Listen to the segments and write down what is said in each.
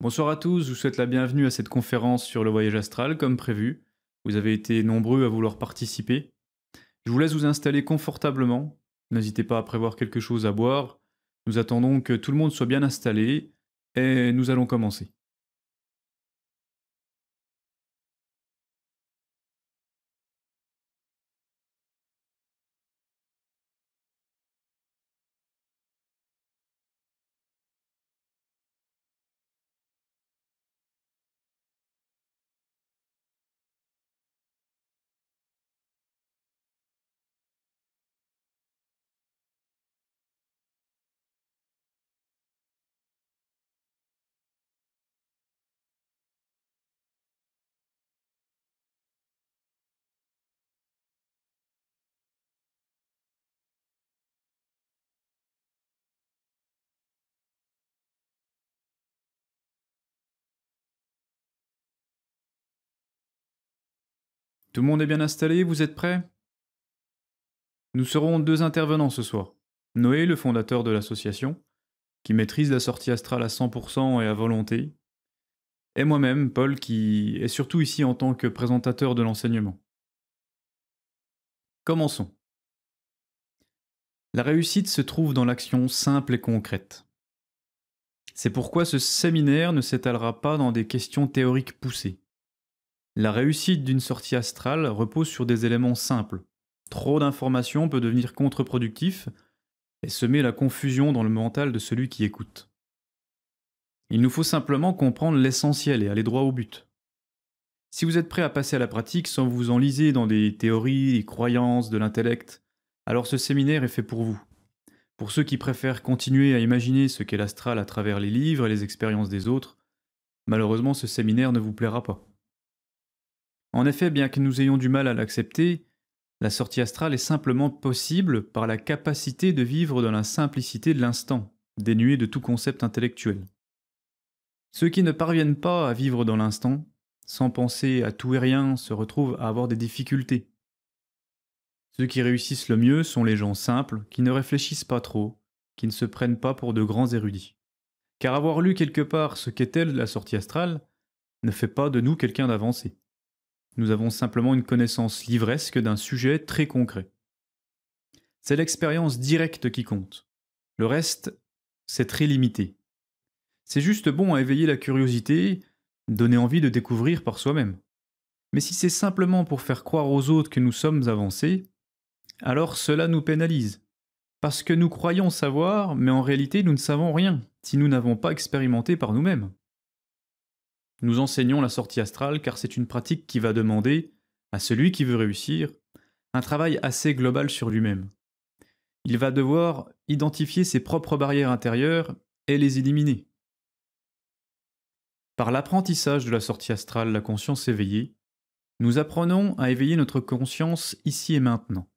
Bonsoir à tous, je vous souhaite la bienvenue à cette conférence sur le voyage astral comme prévu. Vous avez été nombreux à vouloir participer. Je vous laisse vous installer confortablement. N'hésitez pas à prévoir quelque chose à boire. Nous attendons que tout le monde soit bien installé et nous allons commencer. Tout le monde est bien installé, vous êtes prêts? Nous serons deux intervenants ce soir. Noé, le fondateur de l'association, qui maîtrise la sortie astrale à 100% et à volonté, et moi-même, Paul, qui est surtout ici en tant que présentateur de l'enseignement. Commençons. La réussite se trouve dans l'action simple et concrète. C'est pourquoi ce séminaire ne s'étalera pas dans des questions théoriques poussées. La réussite d'une sortie astrale repose sur des éléments simples. Trop d'informations peut devenir contre-productif et semer la confusion dans le mental de celui qui écoute. Il nous faut simplement comprendre l'essentiel et aller droit au but. Si vous êtes prêt à passer à la pratique sans vous enliser dans des théories, des croyances, de l'intellect, alors ce séminaire est fait pour vous. Pour ceux qui préfèrent continuer à imaginer ce qu'est l'astral à travers les livres et les expériences des autres, malheureusement ce séminaire ne vous plaira pas. En effet, bien que nous ayons du mal à l'accepter, la sortie astrale est simplement possible par la capacité de vivre dans la simplicité de l'instant, dénuée de tout concept intellectuel. Ceux qui ne parviennent pas à vivre dans l'instant, sans penser à tout et rien, se retrouvent à avoir des difficultés. Ceux qui réussissent le mieux sont les gens simples, qui ne réfléchissent pas trop, qui ne se prennent pas pour de grands érudits. Car avoir lu quelque part ce qu'est elle la sortie astrale ne fait pas de nous quelqu'un d'avancé. Nous avons simplement une connaissance livresque d'un sujet très concret. C'est l'expérience directe qui compte. Le reste, c'est très limité. C'est juste bon à éveiller la curiosité, donner envie de découvrir par soi-même. Mais si c'est simplement pour faire croire aux autres que nous sommes avancés, alors cela nous pénalise. Parce que nous croyons savoir, mais en réalité nous ne savons rien, si nous n'avons pas expérimenté par nous-mêmes. Nous enseignons la sortie astrale car c'est une pratique qui va demander, à celui qui veut réussir, un travail assez global sur lui-même. Il va devoir identifier ses propres barrières intérieures et les éliminer. Par l'apprentissage de la sortie astrale, la conscience éveillée, nous apprenons à éveiller notre conscience ici et maintenant.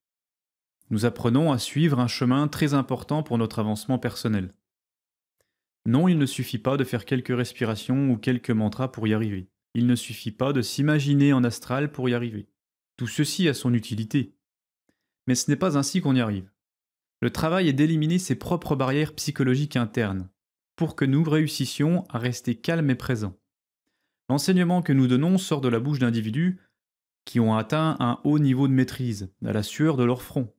Nous apprenons à suivre un chemin très important pour notre avancement personnel. Non, il ne suffit pas de faire quelques respirations ou quelques mantras pour y arriver. Il ne suffit pas de s'imaginer en astral pour y arriver. Tout ceci a son utilité. Mais ce n'est pas ainsi qu'on y arrive. Le travail est d'éliminer ses propres barrières psychologiques internes, pour que nous réussissions à rester calmes et présents. L'enseignement que nous donnons sort de la bouche d'individus qui ont atteint un haut niveau de maîtrise, à la sueur de leur front,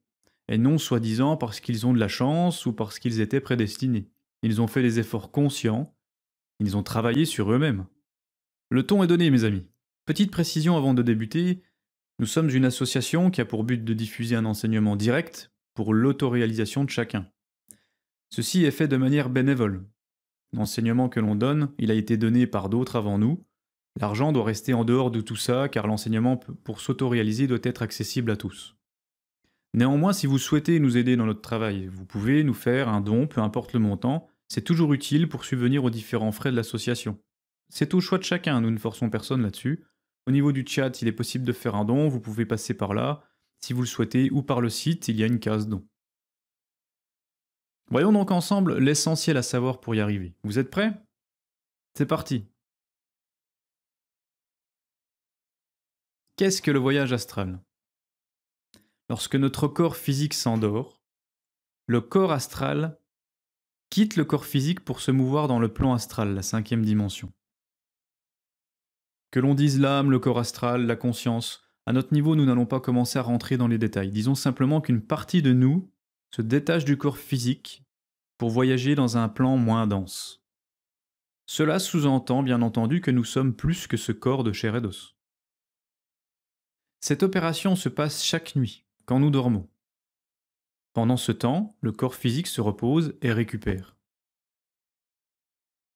et non soi-disant parce qu'ils ont de la chance ou parce qu'ils étaient prédestinés. Ils ont fait des efforts conscients, ils ont travaillé sur eux-mêmes. Le ton est donné, mes amis. Petite précision avant de débuter, nous sommes une association qui a pour but de diffuser un enseignement direct pour l'autoréalisation de chacun. Ceci est fait de manière bénévole. L'enseignement que l'on donne, il a été donné par d'autres avant nous. L'argent doit rester en dehors de tout ça car l'enseignement pour s'autoréaliser doit être accessible à tous. Néanmoins, si vous souhaitez nous aider dans notre travail, vous pouvez nous faire un don, peu importe le montant, c'est toujours utile pour subvenir aux différents frais de l'association. C'est au choix de chacun, nous ne forçons personne là-dessus. Au niveau du chat, il est possible de faire un don, vous pouvez passer par là, si vous le souhaitez, ou par le site, il y a une case don. Voyons donc ensemble l'essentiel à savoir pour y arriver. Vous êtes prêts? C'est parti Qu'est-ce que le voyage astral? Lorsque notre corps physique s'endort, le corps astral quitte le corps physique pour se mouvoir dans le plan astral, la cinquième dimension. Que l'on dise l'âme, le corps astral, la conscience, à notre niveau, nous n'allons pas commencer à rentrer dans les détails. Disons simplement qu'une partie de nous se détache du corps physique pour voyager dans un plan moins dense. Cela sous-entend bien entendu que nous sommes plus que ce corps de chair et d'os. Cette opération se passe chaque nuit, quand nous dormons. Pendant ce temps, le corps physique se repose et récupère.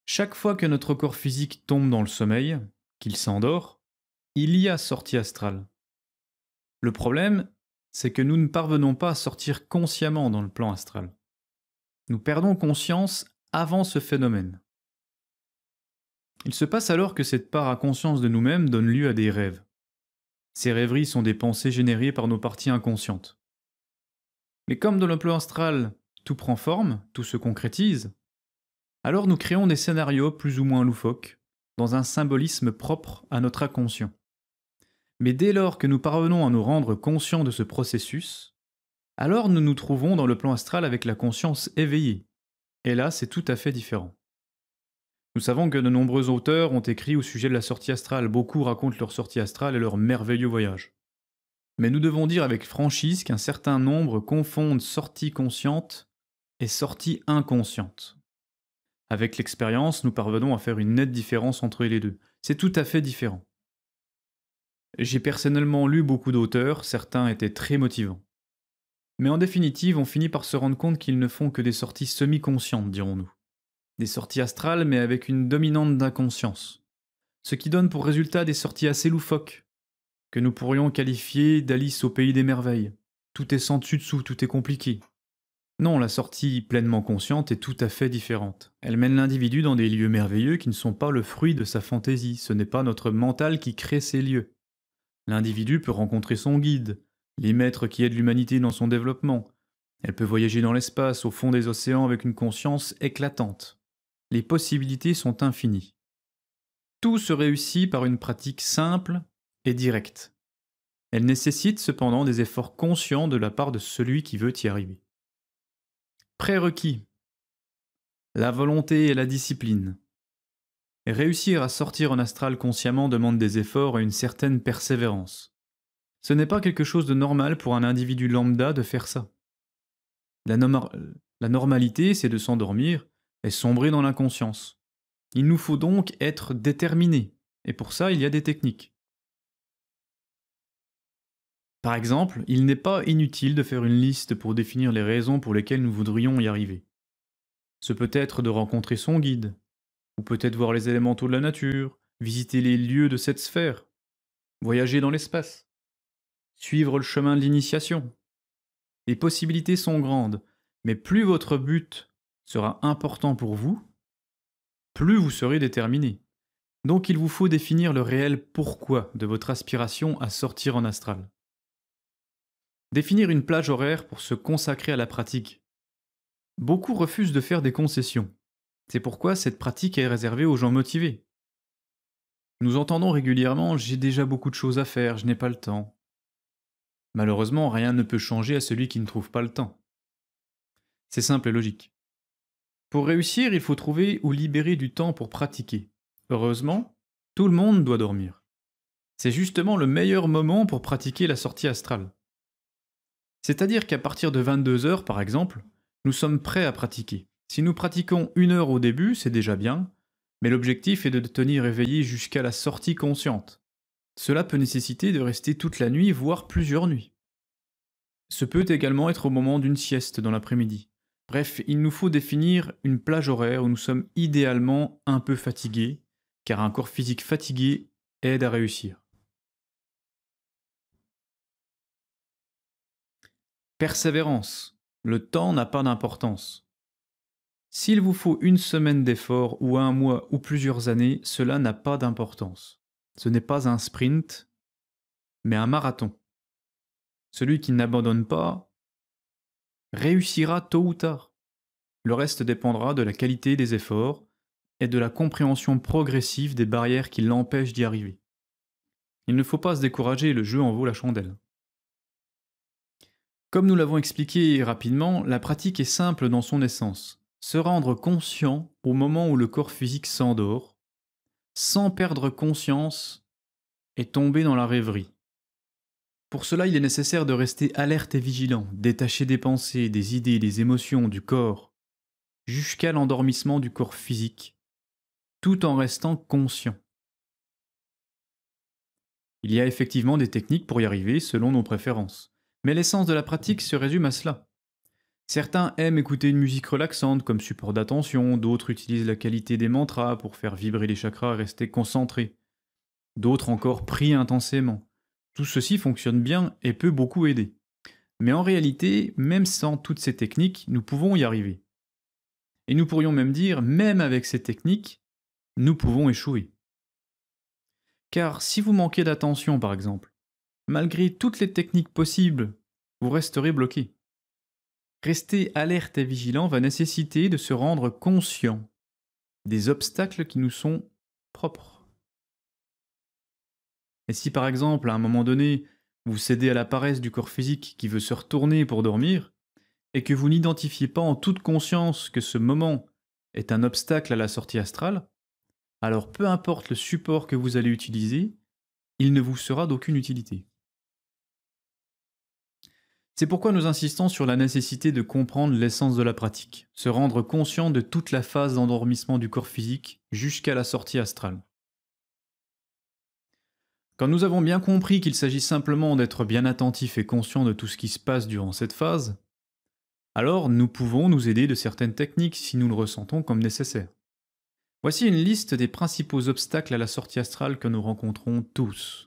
Chaque fois que notre corps physique tombe dans le sommeil, qu'il s'endort, il y a sortie astrale. Le problème, c'est que nous ne parvenons pas à sortir consciemment dans le plan astral. Nous perdons conscience avant ce phénomène. Il se passe alors que cette part à conscience de nous-mêmes donne lieu à des rêves. Ces rêveries sont des pensées générées par nos parties inconscientes. Mais comme dans le plan astral, tout prend forme, tout se concrétise, alors nous créons des scénarios plus ou moins loufoques, dans un symbolisme propre à notre inconscient. Mais dès lors que nous parvenons à nous rendre conscients de ce processus, alors nous nous trouvons dans le plan astral avec la conscience éveillée. Et là, c'est tout à fait différent. Nous savons que de nombreux auteurs ont écrit au sujet de la sortie astrale, beaucoup racontent leur sortie astrale et leur merveilleux voyage. Mais nous devons dire avec franchise qu'un certain nombre confondent sortie consciente et sortie inconsciente. Avec l'expérience, nous parvenons à faire une nette différence entre les deux. C'est tout à fait différent. J'ai personnellement lu beaucoup d'auteurs, certains étaient très motivants. Mais en définitive, on finit par se rendre compte qu'ils ne font que des sorties semi-conscientes, dirons-nous. Des sorties astrales, mais avec une dominante d'inconscience. Ce qui donne pour résultat des sorties assez loufoques, que nous pourrions qualifier d'Alice au pays des merveilles. Tout est sans dessus-dessous, tout est compliqué. Non, la sortie pleinement consciente est tout à fait différente. Elle mène l'individu dans des lieux merveilleux qui ne sont pas le fruit de sa fantaisie, ce n'est pas notre mental qui crée ces lieux. L'individu peut rencontrer son guide, les maîtres qui aident l'humanité dans son développement. Elle peut voyager dans l'espace, au fond des océans, avec une conscience éclatante. Les possibilités sont infinies. Tout se réussit par une pratique simple et directe. Elle nécessite cependant des efforts conscients de la part de celui qui veut y arriver. Prérequis. La volonté et la discipline. Réussir à sortir en astral consciemment demande des efforts et une certaine persévérance. Ce n'est pas quelque chose de normal pour un individu lambda de faire ça. La, la normalité, c'est de s'endormir et sombrer dans l'inconscience. Il nous faut donc être déterminés, et pour ça il y a des techniques. Par exemple, il n'est pas inutile de faire une liste pour définir les raisons pour lesquelles nous voudrions y arriver. Ce peut être de rencontrer son guide, ou peut-être voir les élémentaux de la nature, visiter les lieux de cette sphère, voyager dans l'espace, suivre le chemin de l'initiation. Les possibilités sont grandes, mais plus votre but sera important pour vous, plus vous serez déterminé. Donc il vous faut définir le réel pourquoi de votre aspiration à sortir en astral. Définir une plage horaire pour se consacrer à la pratique. Beaucoup refusent de faire des concessions. C'est pourquoi cette pratique est réservée aux gens motivés. Nous entendons régulièrement J'ai déjà beaucoup de choses à faire, je n'ai pas le temps. Malheureusement, rien ne peut changer à celui qui ne trouve pas le temps. C'est simple et logique. Pour réussir, il faut trouver ou libérer du temps pour pratiquer. Heureusement, tout le monde doit dormir. C'est justement le meilleur moment pour pratiquer la sortie astrale. C'est-à-dire qu'à partir de 22 heures, par exemple, nous sommes prêts à pratiquer. Si nous pratiquons une heure au début, c'est déjà bien, mais l'objectif est de tenir éveillé jusqu'à la sortie consciente. Cela peut nécessiter de rester toute la nuit, voire plusieurs nuits. Ce peut également être au moment d'une sieste dans l'après-midi. Bref, il nous faut définir une plage horaire où nous sommes idéalement un peu fatigués, car un corps physique fatigué aide à réussir. Persévérance. Le temps n'a pas d'importance. S'il vous faut une semaine d'effort ou un mois ou plusieurs années, cela n'a pas d'importance. Ce n'est pas un sprint, mais un marathon. Celui qui n'abandonne pas réussira tôt ou tard. Le reste dépendra de la qualité des efforts et de la compréhension progressive des barrières qui l'empêchent d'y arriver. Il ne faut pas se décourager, le jeu en vaut la chandelle. Comme nous l'avons expliqué rapidement, la pratique est simple dans son essence. se rendre conscient au moment où le corps physique s'endort, sans perdre conscience et tomber dans la rêverie. Pour cela, il est nécessaire de rester alerte et vigilant, détaché des pensées, des idées, des émotions, du corps, jusqu'à l'endormissement du corps physique, tout en restant conscient. Il y a effectivement des techniques pour y arriver selon nos préférences, mais l'essence de la pratique se résume à cela. Certains aiment écouter une musique relaxante comme support d'attention, d'autres utilisent la qualité des mantras pour faire vibrer les chakras et rester concentrés. D'autres encore prient intensément. Tout ceci fonctionne bien et peut beaucoup aider. Mais en réalité, même sans toutes ces techniques, nous pouvons y arriver. Et nous pourrions même dire, même avec ces techniques, nous pouvons échouer. Car si vous manquez d'attention par exemple, malgré toutes les techniques possibles, vous resterez bloqué. Rester alerte et vigilant va nécessiter de se rendre conscient des obstacles qui nous sont propres. Et si par exemple, à un moment donné, vous cédez à la paresse du corps physique qui veut se retourner pour dormir, et que vous n'identifiez pas en toute conscience que ce moment est un obstacle à la sortie astrale, alors peu importe le support que vous allez utiliser, il ne vous sera d'aucune utilité. C'est pourquoi nous insistons sur la nécessité de comprendre l'essence de la pratique, se rendre conscient de toute la phase d'endormissement du corps physique jusqu'à la sortie astrale. Quand nous avons bien compris qu'il s'agit simplement d'être bien attentif et conscient de tout ce qui se passe durant cette phase, alors nous pouvons nous aider de certaines techniques si nous le ressentons comme nécessaire. Voici une liste des principaux obstacles à la sortie astrale que nous rencontrons tous.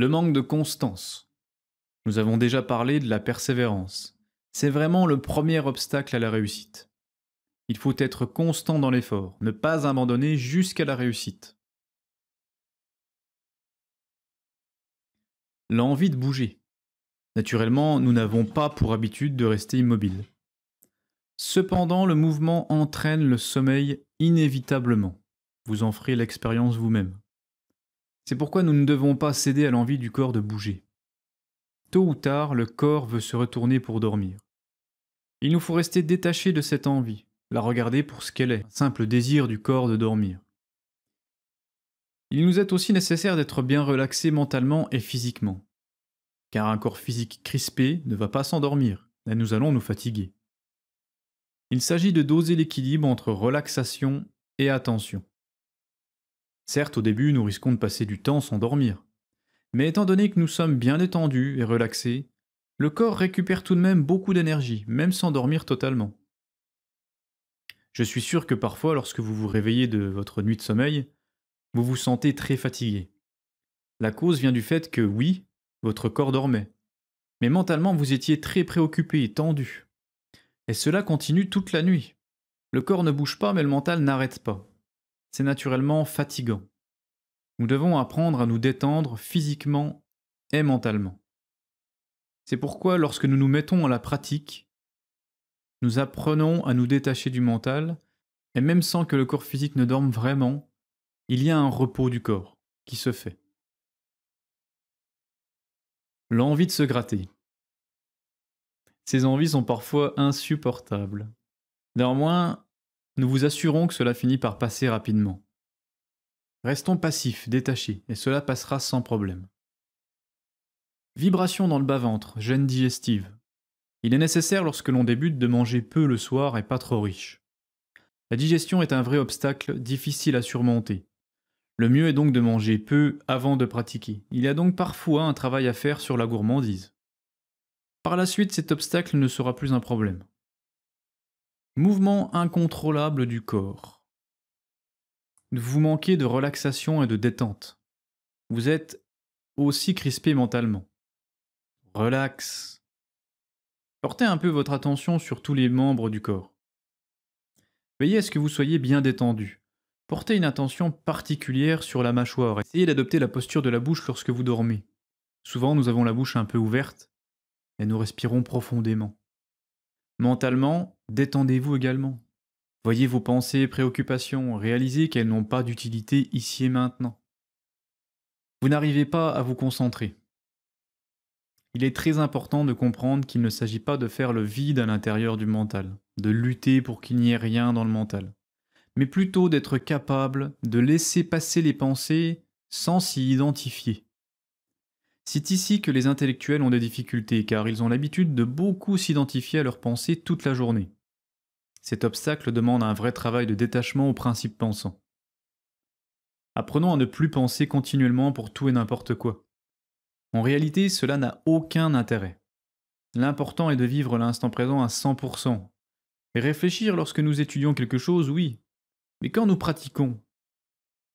Le manque de constance. Nous avons déjà parlé de la persévérance. C'est vraiment le premier obstacle à la réussite. Il faut être constant dans l'effort, ne pas abandonner jusqu'à la réussite. L'envie de bouger. Naturellement, nous n'avons pas pour habitude de rester immobile. Cependant, le mouvement entraîne le sommeil inévitablement. Vous en ferez l'expérience vous-même. C'est pourquoi nous ne devons pas céder à l'envie du corps de bouger. Tôt ou tard, le corps veut se retourner pour dormir. Il nous faut rester détachés de cette envie, la regarder pour ce qu'elle est, un simple désir du corps de dormir. Il nous est aussi nécessaire d'être bien relaxé mentalement et physiquement, car un corps physique crispé ne va pas s'endormir, et nous allons nous fatiguer. Il s'agit de doser l'équilibre entre relaxation et attention. Certes, au début, nous risquons de passer du temps sans dormir. Mais étant donné que nous sommes bien détendus et relaxés, le corps récupère tout de même beaucoup d'énergie, même sans dormir totalement. Je suis sûr que parfois, lorsque vous vous réveillez de votre nuit de sommeil, vous vous sentez très fatigué. La cause vient du fait que, oui, votre corps dormait, mais mentalement vous étiez très préoccupé et tendu. Et cela continue toute la nuit. Le corps ne bouge pas, mais le mental n'arrête pas c'est naturellement fatigant. Nous devons apprendre à nous détendre physiquement et mentalement. C'est pourquoi lorsque nous nous mettons à la pratique, nous apprenons à nous détacher du mental, et même sans que le corps physique ne dorme vraiment, il y a un repos du corps qui se fait. L'envie de se gratter. Ces envies sont parfois insupportables. Néanmoins, nous vous assurons que cela finit par passer rapidement. Restons passifs, détachés, et cela passera sans problème. Vibration dans le bas-ventre, gêne digestive. Il est nécessaire lorsque l'on débute de manger peu le soir et pas trop riche. La digestion est un vrai obstacle difficile à surmonter. Le mieux est donc de manger peu avant de pratiquer. Il y a donc parfois un travail à faire sur la gourmandise. Par la suite, cet obstacle ne sera plus un problème. Mouvement incontrôlable du corps. Vous manquez de relaxation et de détente. Vous êtes aussi crispé mentalement. Relax. Portez un peu votre attention sur tous les membres du corps. Veillez à ce que vous soyez bien détendu. Portez une attention particulière sur la mâchoire. Essayez d'adopter la posture de la bouche lorsque vous dormez. Souvent, nous avons la bouche un peu ouverte et nous respirons profondément. Mentalement, détendez-vous également. Voyez vos pensées et préoccupations, réalisez qu'elles n'ont pas d'utilité ici et maintenant. Vous n'arrivez pas à vous concentrer. il est très important de comprendre qu'il ne s'agit pas de faire le vide à l'intérieur du mental, de lutter pour qu'il n'y ait rien dans le mental, mais plutôt d'être capable de laisser passer les pensées sans s'y identifier. C'est ici que les intellectuels ont des difficultés, car ils ont l'habitude de beaucoup s'identifier à leurs pensées toute la journée. Cet obstacle demande un vrai travail de détachement aux principes pensants. Apprenons à ne plus penser continuellement pour tout et n'importe quoi. En réalité, cela n'a aucun intérêt. L'important est de vivre l'instant présent à 100%. Et réfléchir lorsque nous étudions quelque chose, oui. Mais quand nous pratiquons,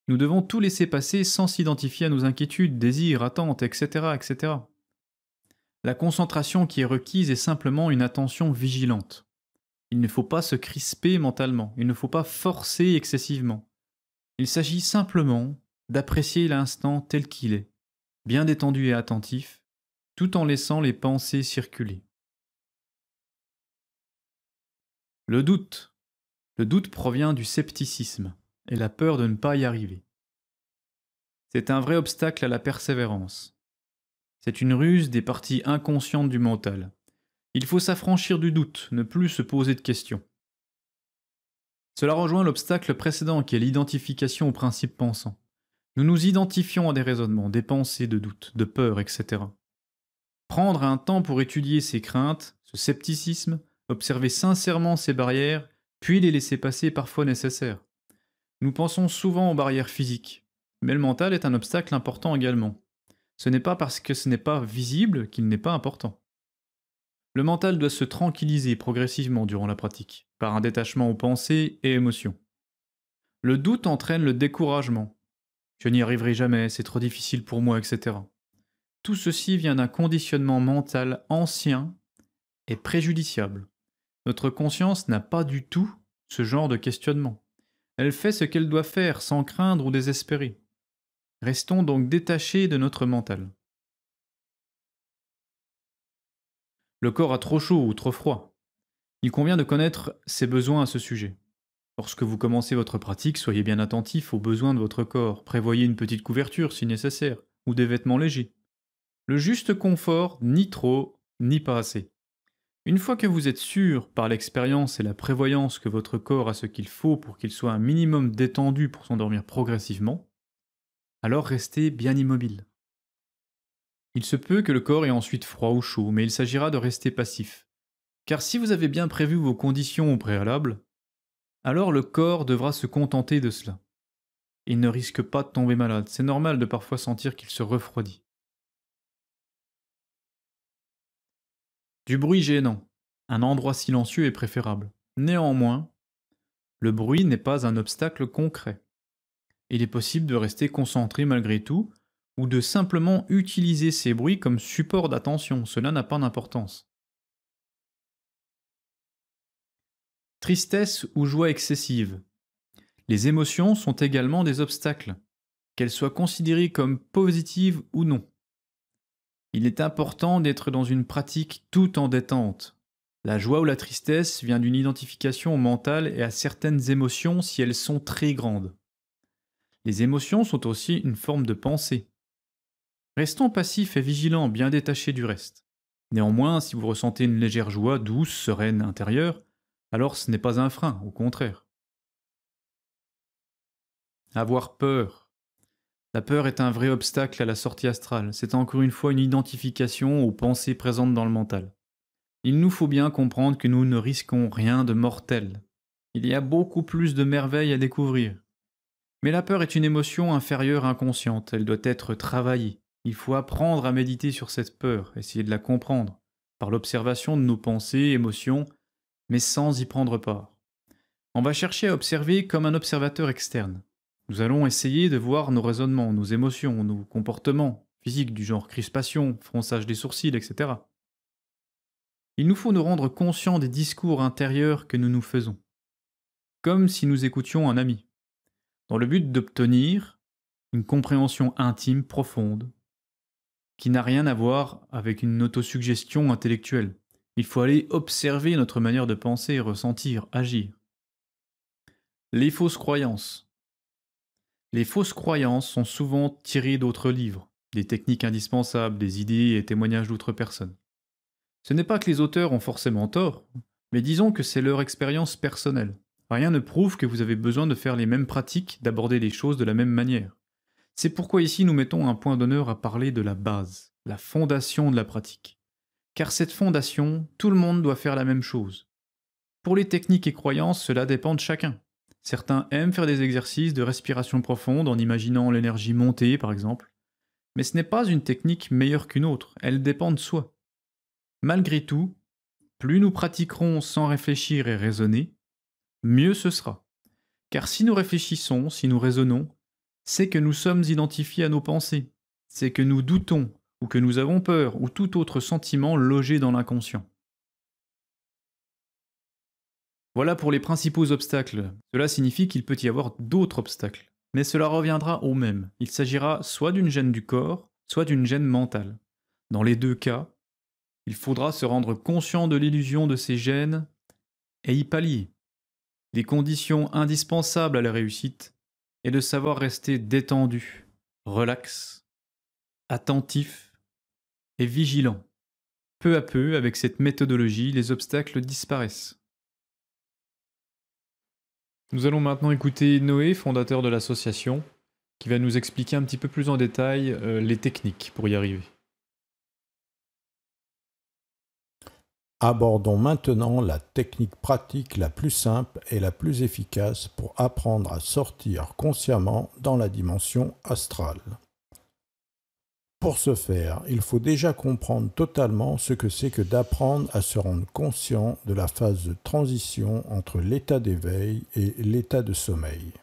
nous devons tout laisser passer sans s'identifier à nos inquiétudes, désirs, attentes, etc., etc. La concentration qui est requise est simplement une attention vigilante. Il ne faut pas se crisper mentalement, il ne faut pas forcer excessivement. Il s'agit simplement d'apprécier l'instant tel qu'il est, bien détendu et attentif, tout en laissant les pensées circuler. Le doute. Le doute provient du scepticisme et la peur de ne pas y arriver. C'est un vrai obstacle à la persévérance. C'est une ruse des parties inconscientes du mental. Il faut s'affranchir du doute, ne plus se poser de questions. Cela rejoint l'obstacle précédent qui est l'identification aux principes pensants. Nous nous identifions à des raisonnements, des pensées de doute, de peur, etc. Prendre un temps pour étudier ces craintes, ce scepticisme, observer sincèrement ces barrières, puis les laisser passer parfois nécessaires. Nous pensons souvent aux barrières physiques, mais le mental est un obstacle important également. Ce n'est pas parce que ce n'est pas visible qu'il n'est pas important. Le mental doit se tranquilliser progressivement durant la pratique, par un détachement aux pensées et émotions. Le doute entraîne le découragement. Je n'y arriverai jamais, c'est trop difficile pour moi, etc. Tout ceci vient d'un conditionnement mental ancien et préjudiciable. Notre conscience n'a pas du tout ce genre de questionnement. Elle fait ce qu'elle doit faire sans craindre ou désespérer. Restons donc détachés de notre mental. Le corps a trop chaud ou trop froid. Il convient de connaître ses besoins à ce sujet. Lorsque vous commencez votre pratique, soyez bien attentif aux besoins de votre corps, prévoyez une petite couverture si nécessaire, ou des vêtements légers. Le juste confort, ni trop, ni pas assez. Une fois que vous êtes sûr, par l'expérience et la prévoyance, que votre corps a ce qu'il faut pour qu'il soit un minimum détendu pour s'endormir progressivement, alors restez bien immobile. Il se peut que le corps ait ensuite froid ou chaud, mais il s'agira de rester passif. Car si vous avez bien prévu vos conditions au préalable, alors le corps devra se contenter de cela. Il ne risque pas de tomber malade, c'est normal de parfois sentir qu'il se refroidit. Du bruit gênant. Un endroit silencieux est préférable. Néanmoins, le bruit n'est pas un obstacle concret. Il est possible de rester concentré malgré tout, ou de simplement utiliser ces bruits comme support d'attention, cela n'a pas d'importance. Tristesse ou joie excessive. Les émotions sont également des obstacles, qu'elles soient considérées comme positives ou non. Il est important d'être dans une pratique tout en détente. La joie ou la tristesse vient d'une identification mentale et à certaines émotions si elles sont très grandes. Les émotions sont aussi une forme de pensée. Restons passifs et vigilants, bien détachés du reste. Néanmoins, si vous ressentez une légère joie douce, sereine, intérieure, alors ce n'est pas un frein, au contraire. Avoir peur, la peur est un vrai obstacle à la sortie astrale, c'est encore une fois une identification aux pensées présentes dans le mental. Il nous faut bien comprendre que nous ne risquons rien de mortel. Il y a beaucoup plus de merveilles à découvrir. Mais la peur est une émotion inférieure inconsciente, elle doit être travaillée. Il faut apprendre à méditer sur cette peur, essayer de la comprendre, par l'observation de nos pensées, émotions, mais sans y prendre part. On va chercher à observer comme un observateur externe. Nous allons essayer de voir nos raisonnements, nos émotions, nos comportements physiques du genre crispation, fronçage des sourcils, etc. Il nous faut nous rendre conscients des discours intérieurs que nous nous faisons, comme si nous écoutions un ami, dans le but d'obtenir une compréhension intime profonde, qui n'a rien à voir avec une autosuggestion intellectuelle. Il faut aller observer notre manière de penser, ressentir, agir. Les fausses croyances. Les fausses croyances sont souvent tirées d'autres livres, des techniques indispensables, des idées et témoignages d'autres personnes. Ce n'est pas que les auteurs ont forcément tort, mais disons que c'est leur expérience personnelle. Rien ne prouve que vous avez besoin de faire les mêmes pratiques, d'aborder les choses de la même manière. C'est pourquoi ici nous mettons un point d'honneur à parler de la base, la fondation de la pratique. Car cette fondation, tout le monde doit faire la même chose. Pour les techniques et croyances, cela dépend de chacun. Certains aiment faire des exercices de respiration profonde en imaginant l'énergie monter, par exemple. Mais ce n'est pas une technique meilleure qu'une autre, elle dépend de soi. Malgré tout, plus nous pratiquerons sans réfléchir et raisonner, mieux ce sera. Car si nous réfléchissons, si nous raisonnons, c'est que nous sommes identifiés à nos pensées, c'est que nous doutons, ou que nous avons peur, ou tout autre sentiment logé dans l'inconscient. Voilà pour les principaux obstacles. Cela signifie qu'il peut y avoir d'autres obstacles. Mais cela reviendra au même. Il s'agira soit d'une gêne du corps, soit d'une gêne mentale. Dans les deux cas, il faudra se rendre conscient de l'illusion de ces gènes et y pallier. Des conditions indispensables à la réussite est de savoir rester détendu, relax, attentif et vigilant. Peu à peu, avec cette méthodologie, les obstacles disparaissent. Nous allons maintenant écouter Noé, fondateur de l'association, qui va nous expliquer un petit peu plus en détail euh, les techniques pour y arriver. Abordons maintenant la technique pratique la plus simple et la plus efficace pour apprendre à sortir consciemment dans la dimension astrale. Pour ce faire, il faut déjà comprendre totalement ce que c'est que d'apprendre à se rendre conscient de la phase de transition entre l'état d'éveil et l'état de sommeil.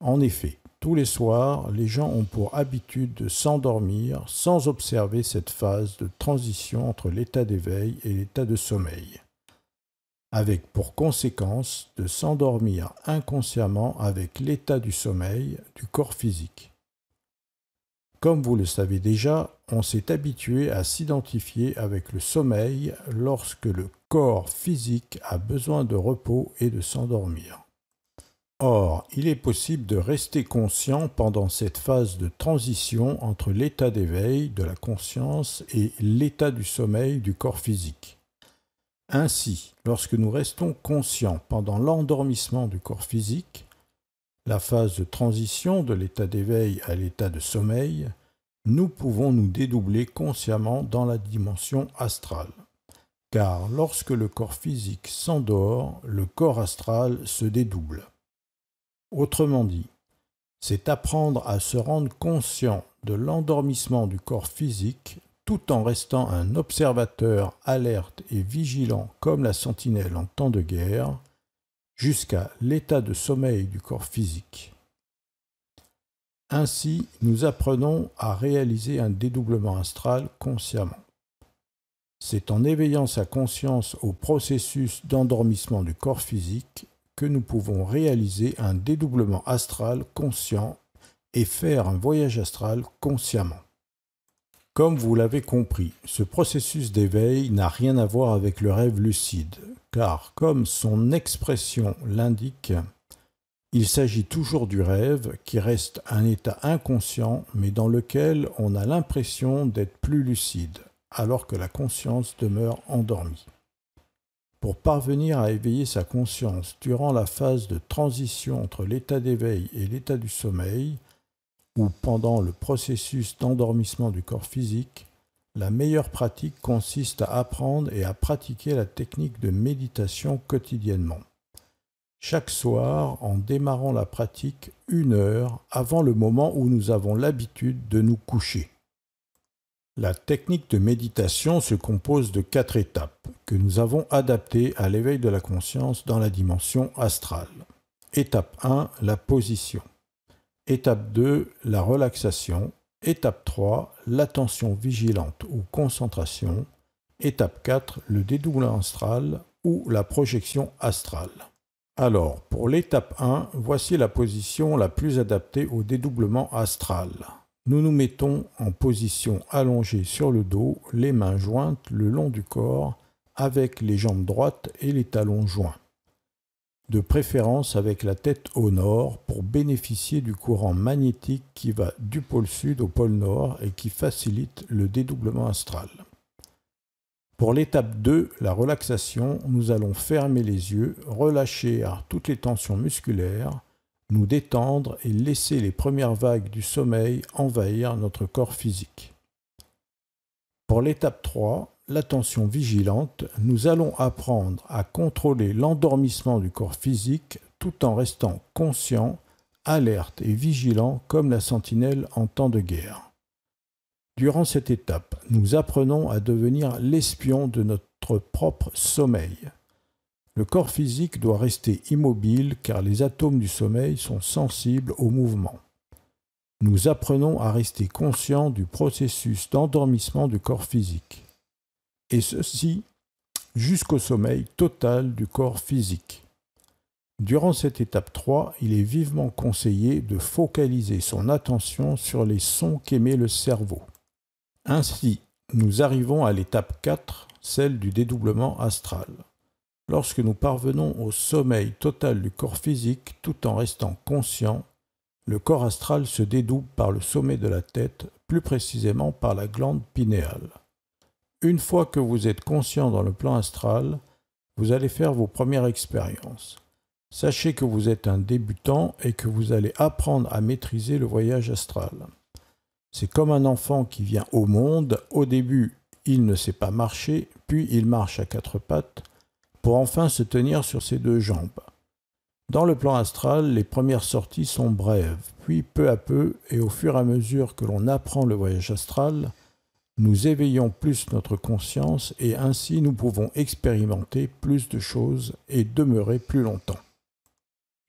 En effet, tous les soirs, les gens ont pour habitude de s'endormir sans observer cette phase de transition entre l'état d'éveil et l'état de sommeil, avec pour conséquence de s'endormir inconsciemment avec l'état du sommeil du corps physique. Comme vous le savez déjà, on s'est habitué à s'identifier avec le sommeil lorsque le corps physique a besoin de repos et de s'endormir. Or, il est possible de rester conscient pendant cette phase de transition entre l'état d'éveil de la conscience et l'état du sommeil du corps physique. Ainsi, lorsque nous restons conscients pendant l'endormissement du corps physique, la phase de transition de l'état d'éveil à l'état de sommeil, nous pouvons nous dédoubler consciemment dans la dimension astrale. Car lorsque le corps physique s'endort, le corps astral se dédouble. Autrement dit, c'est apprendre à se rendre conscient de l'endormissement du corps physique tout en restant un observateur alerte et vigilant comme la sentinelle en temps de guerre, jusqu'à l'état de sommeil du corps physique. Ainsi, nous apprenons à réaliser un dédoublement astral consciemment. C'est en éveillant sa conscience au processus d'endormissement du corps physique que nous pouvons réaliser un dédoublement astral conscient et faire un voyage astral consciemment. Comme vous l'avez compris, ce processus d'éveil n'a rien à voir avec le rêve lucide, car comme son expression l'indique, il s'agit toujours du rêve qui reste un état inconscient mais dans lequel on a l'impression d'être plus lucide, alors que la conscience demeure endormie. Pour parvenir à éveiller sa conscience durant la phase de transition entre l'état d'éveil et l'état du sommeil, ou pendant le processus d'endormissement du corps physique, la meilleure pratique consiste à apprendre et à pratiquer la technique de méditation quotidiennement. Chaque soir, en démarrant la pratique une heure avant le moment où nous avons l'habitude de nous coucher. La technique de méditation se compose de quatre étapes que nous avons adaptées à l'éveil de la conscience dans la dimension astrale. Étape 1, la position. Étape 2, la relaxation. Étape 3, l'attention vigilante ou concentration. Étape 4, le dédoublement astral ou la projection astrale. Alors, pour l'étape 1, voici la position la plus adaptée au dédoublement astral. Nous nous mettons en position allongée sur le dos, les mains jointes le long du corps, avec les jambes droites et les talons joints. De préférence avec la tête au nord pour bénéficier du courant magnétique qui va du pôle sud au pôle nord et qui facilite le dédoublement astral. Pour l'étape 2, la relaxation, nous allons fermer les yeux, relâcher toutes les tensions musculaires, nous détendre et laisser les premières vagues du sommeil envahir notre corps physique. Pour l'étape 3, l'attention vigilante, nous allons apprendre à contrôler l'endormissement du corps physique tout en restant conscient, alerte et vigilant comme la sentinelle en temps de guerre. Durant cette étape, nous apprenons à devenir l'espion de notre propre sommeil. Le corps physique doit rester immobile car les atomes du sommeil sont sensibles au mouvement. Nous apprenons à rester conscients du processus d'endormissement du corps physique et ceci jusqu'au sommeil total du corps physique. Durant cette étape 3, il est vivement conseillé de focaliser son attention sur les sons qu'émet le cerveau. Ainsi, nous arrivons à l'étape 4, celle du dédoublement astral. Lorsque nous parvenons au sommeil total du corps physique tout en restant conscient, le corps astral se dédouble par le sommet de la tête, plus précisément par la glande pinéale. Une fois que vous êtes conscient dans le plan astral, vous allez faire vos premières expériences. Sachez que vous êtes un débutant et que vous allez apprendre à maîtriser le voyage astral. C'est comme un enfant qui vient au monde. Au début, il ne sait pas marcher, puis il marche à quatre pattes, pour enfin se tenir sur ses deux jambes. Dans le plan astral, les premières sorties sont brèves, puis peu à peu, et au fur et à mesure que l'on apprend le voyage astral, nous éveillons plus notre conscience et ainsi nous pouvons expérimenter plus de choses et demeurer plus longtemps.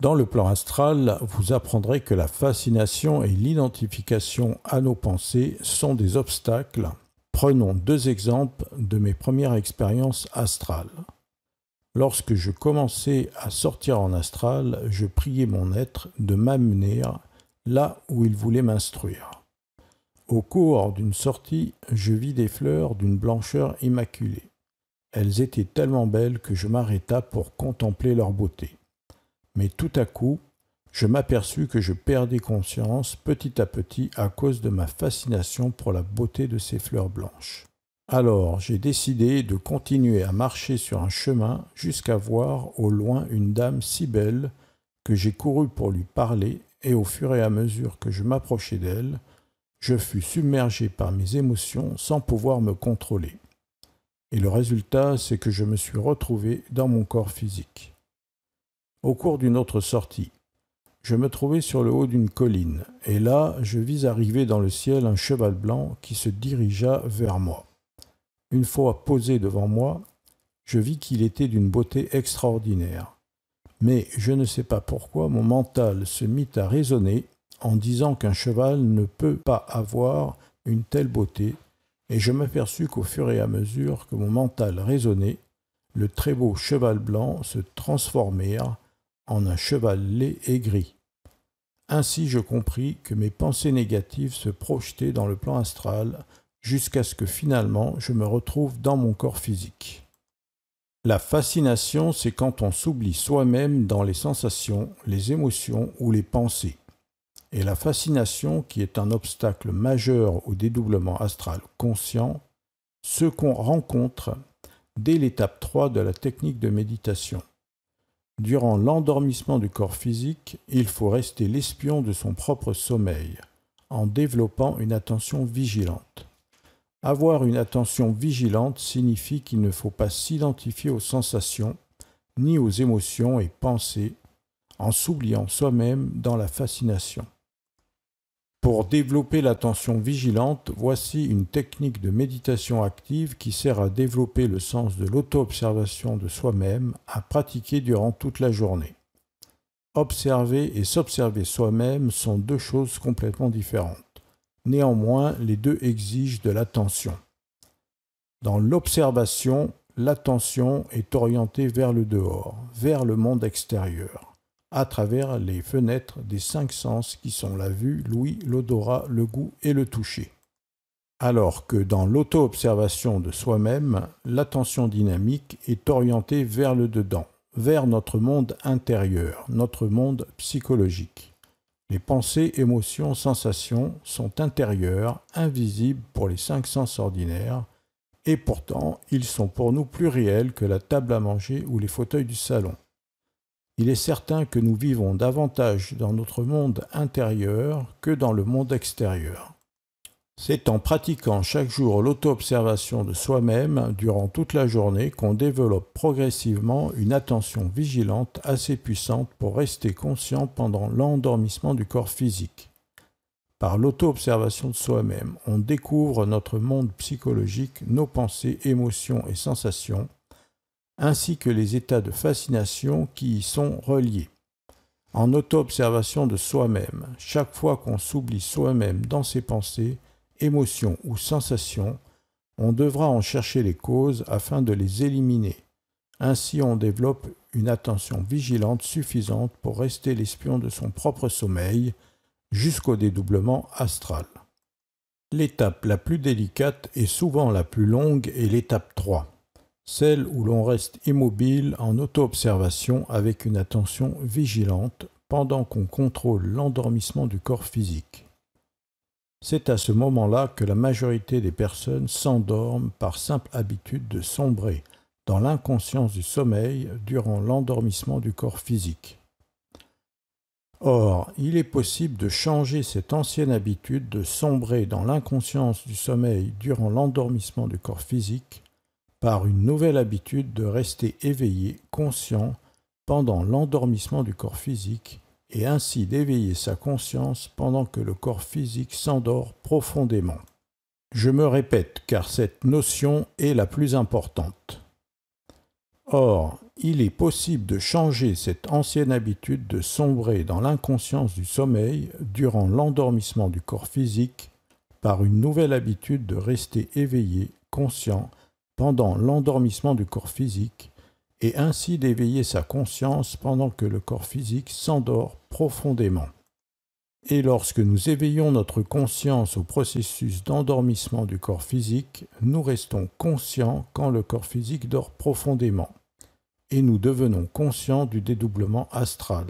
Dans le plan astral, vous apprendrez que la fascination et l'identification à nos pensées sont des obstacles. Prenons deux exemples de mes premières expériences astrales. Lorsque je commençais à sortir en astral, je priais mon être de m'amener là où il voulait m'instruire. Au cours d'une sortie, je vis des fleurs d'une blancheur immaculée. Elles étaient tellement belles que je m'arrêta pour contempler leur beauté. Mais tout à coup, je m'aperçus que je perdais conscience petit à petit à cause de ma fascination pour la beauté de ces fleurs blanches. Alors j'ai décidé de continuer à marcher sur un chemin jusqu'à voir au loin une dame si belle que j'ai couru pour lui parler et au fur et à mesure que je m'approchais d'elle, je fus submergé par mes émotions sans pouvoir me contrôler. Et le résultat, c'est que je me suis retrouvé dans mon corps physique. Au cours d'une autre sortie, je me trouvais sur le haut d'une colline, et là je vis arriver dans le ciel un cheval blanc qui se dirigea vers moi. Une fois posé devant moi, je vis qu'il était d'une beauté extraordinaire. Mais je ne sais pas pourquoi mon mental se mit à raisonner en disant qu'un cheval ne peut pas avoir une telle beauté, et je m'aperçus qu'au fur et à mesure que mon mental raisonnait, le très beau cheval blanc se transformèrent en un cheval laid et gris. Ainsi je compris que mes pensées négatives se projetaient dans le plan astral jusqu'à ce que finalement je me retrouve dans mon corps physique. La fascination, c'est quand on s'oublie soi-même dans les sensations, les émotions ou les pensées et la fascination, qui est un obstacle majeur au dédoublement astral conscient, ce qu'on rencontre dès l'étape 3 de la technique de méditation. Durant l'endormissement du corps physique, il faut rester l'espion de son propre sommeil, en développant une attention vigilante. Avoir une attention vigilante signifie qu'il ne faut pas s'identifier aux sensations, ni aux émotions et pensées, en s'oubliant soi-même dans la fascination. Pour développer l'attention vigilante, voici une technique de méditation active qui sert à développer le sens de l'auto-observation de soi-même à pratiquer durant toute la journée. Observer et s'observer soi-même sont deux choses complètement différentes. Néanmoins, les deux exigent de l'attention. Dans l'observation, l'attention est orientée vers le dehors, vers le monde extérieur à travers les fenêtres des cinq sens qui sont la vue, l'ouïe, l'odorat, le goût et le toucher. Alors que dans l'auto-observation de soi-même, l'attention dynamique est orientée vers le dedans, vers notre monde intérieur, notre monde psychologique. Les pensées, émotions, sensations sont intérieures, invisibles pour les cinq sens ordinaires, et pourtant ils sont pour nous plus réels que la table à manger ou les fauteuils du salon. Il est certain que nous vivons davantage dans notre monde intérieur que dans le monde extérieur. C'est en pratiquant chaque jour l'auto-observation de soi-même durant toute la journée qu'on développe progressivement une attention vigilante assez puissante pour rester conscient pendant l'endormissement du corps physique. Par l'auto-observation de soi-même, on découvre notre monde psychologique, nos pensées, émotions et sensations, ainsi que les états de fascination qui y sont reliés. En auto-observation de soi-même, chaque fois qu'on s'oublie soi-même dans ses pensées, émotions ou sensations, on devra en chercher les causes afin de les éliminer. Ainsi on développe une attention vigilante suffisante pour rester l'espion de son propre sommeil jusqu'au dédoublement astral. L'étape la plus délicate et souvent la plus longue est l'étape 3, celle où l'on reste immobile en auto-observation avec une attention vigilante pendant qu'on contrôle l'endormissement du corps physique. C'est à ce moment-là que la majorité des personnes s'endorment par simple habitude de sombrer dans l'inconscience du sommeil durant l'endormissement du corps physique. Or, il est possible de changer cette ancienne habitude de sombrer dans l'inconscience du sommeil durant l'endormissement du corps physique par une nouvelle habitude de rester éveillé, conscient, pendant l'endormissement du corps physique et ainsi d'éveiller sa conscience pendant que le corps physique s'endort profondément. Je me répète car cette notion est la plus importante. Or, il est possible de changer cette ancienne habitude de sombrer dans l'inconscience du sommeil durant l'endormissement du corps physique par une nouvelle habitude de rester éveillé, conscient, pendant l'endormissement du corps physique et ainsi d'éveiller sa conscience pendant que le corps physique s'endort profondément. Et lorsque nous éveillons notre conscience au processus d'endormissement du corps physique, nous restons conscients quand le corps physique dort profondément, et nous devenons conscients du dédoublement astral.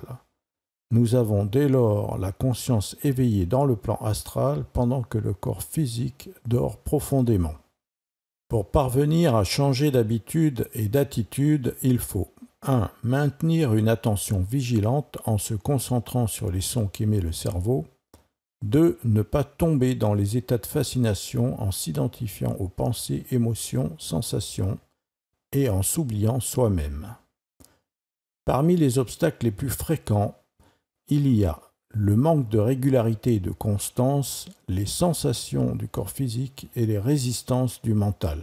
Nous avons dès lors la conscience éveillée dans le plan astral pendant que le corps physique dort profondément. Pour parvenir à changer d'habitude et d'attitude, il faut 1. Maintenir une attention vigilante en se concentrant sur les sons qu'émet le cerveau. 2. Ne pas tomber dans les états de fascination en s'identifiant aux pensées, émotions, sensations et en s'oubliant soi-même. Parmi les obstacles les plus fréquents, il y a le manque de régularité et de constance, les sensations du corps physique et les résistances du mental.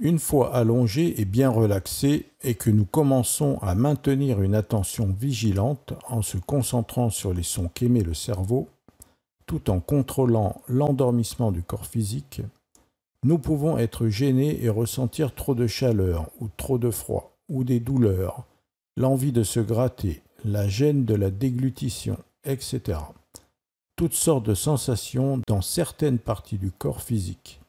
Une fois allongé et bien relaxé et que nous commençons à maintenir une attention vigilante en se concentrant sur les sons qu'émet le cerveau, tout en contrôlant l'endormissement du corps physique, nous pouvons être gênés et ressentir trop de chaleur ou trop de froid ou des douleurs, l'envie de se gratter, la gêne de la déglutition, etc. Toutes sortes de sensations dans certaines parties du corps physique.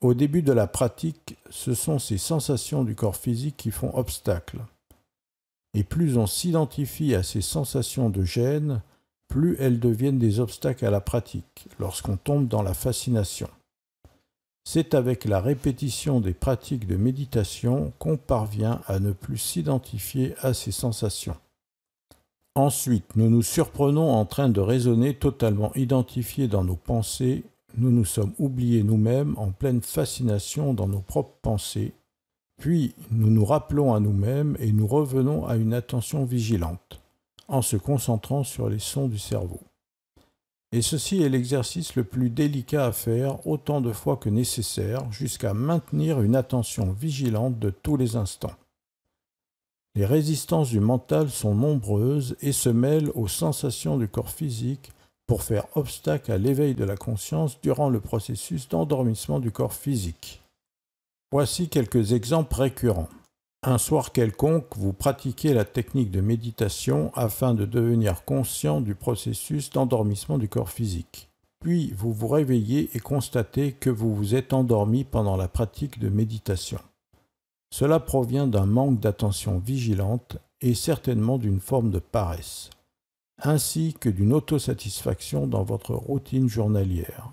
Au début de la pratique, ce sont ces sensations du corps physique qui font obstacle. Et plus on s'identifie à ces sensations de gêne, plus elles deviennent des obstacles à la pratique, lorsqu'on tombe dans la fascination. C'est avec la répétition des pratiques de méditation qu'on parvient à ne plus s'identifier à ces sensations. Ensuite, nous nous surprenons en train de raisonner totalement identifiés dans nos pensées, nous nous sommes oubliés nous-mêmes en pleine fascination dans nos propres pensées, puis nous nous rappelons à nous-mêmes et nous revenons à une attention vigilante, en se concentrant sur les sons du cerveau. Et ceci est l'exercice le plus délicat à faire autant de fois que nécessaire jusqu'à maintenir une attention vigilante de tous les instants. Les résistances du mental sont nombreuses et se mêlent aux sensations du corps physique pour faire obstacle à l'éveil de la conscience durant le processus d'endormissement du corps physique. Voici quelques exemples récurrents. Un soir quelconque, vous pratiquez la technique de méditation afin de devenir conscient du processus d'endormissement du corps physique. Puis vous vous réveillez et constatez que vous vous êtes endormi pendant la pratique de méditation. Cela provient d'un manque d'attention vigilante et certainement d'une forme de paresse, ainsi que d'une autosatisfaction dans votre routine journalière.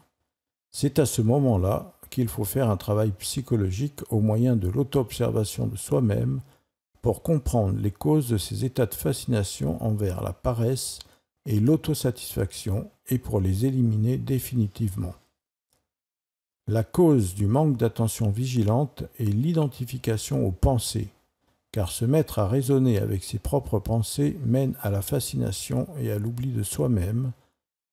C'est à ce moment-là qu'il faut faire un travail psychologique au moyen de l'auto-observation de soi-même pour comprendre les causes de ces états de fascination envers la paresse et l'autosatisfaction et pour les éliminer définitivement. La cause du manque d'attention vigilante est l'identification aux pensées, car se mettre à raisonner avec ses propres pensées mène à la fascination et à l'oubli de soi-même,